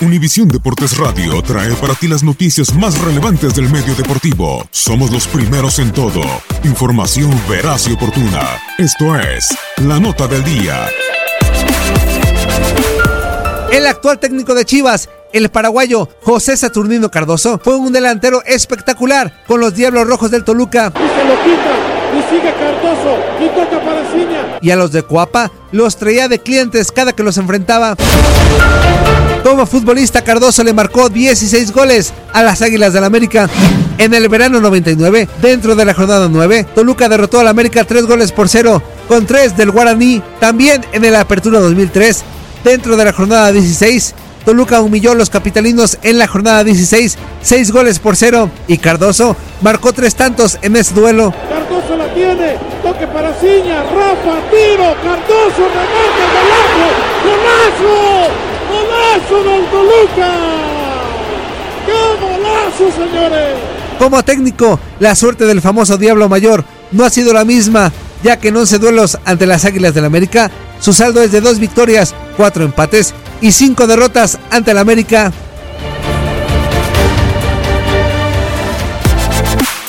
Univisión Deportes Radio trae para ti las noticias más relevantes del medio deportivo. Somos los primeros en todo. Información veraz y oportuna. Esto es La Nota del Día. El actual técnico de Chivas, el paraguayo José Saturnino Cardoso, fue un delantero espectacular con los Diablos Rojos del Toluca. Y se lo quita, y sigue Cardoso, y toca para. Y a los de Coapa los traía de clientes cada que los enfrentaba. Como futbolista, Cardoso le marcó 16 goles a las Águilas del América. En el verano 99, dentro de la jornada 9, Toluca derrotó al América 3 goles por 0, con 3 del Guaraní. También en el Apertura 2003, dentro de la jornada 16, Toluca humilló a los capitalinos en la jornada 16, 6 goles por 0, y Cardoso marcó 3 tantos en ese duelo. Cardoso la tiene, toque para Ciña, Rafa, tiro, Cardoso, remate, golazo, golazo. ¡Golazo del Toluca! ¡Qué golazo, señores! Como técnico, la suerte del famoso Diablo Mayor no ha sido la misma, ya que en 11 duelos ante las Águilas del América, su saldo es de 2 victorias, 4 empates y 5 derrotas ante el América.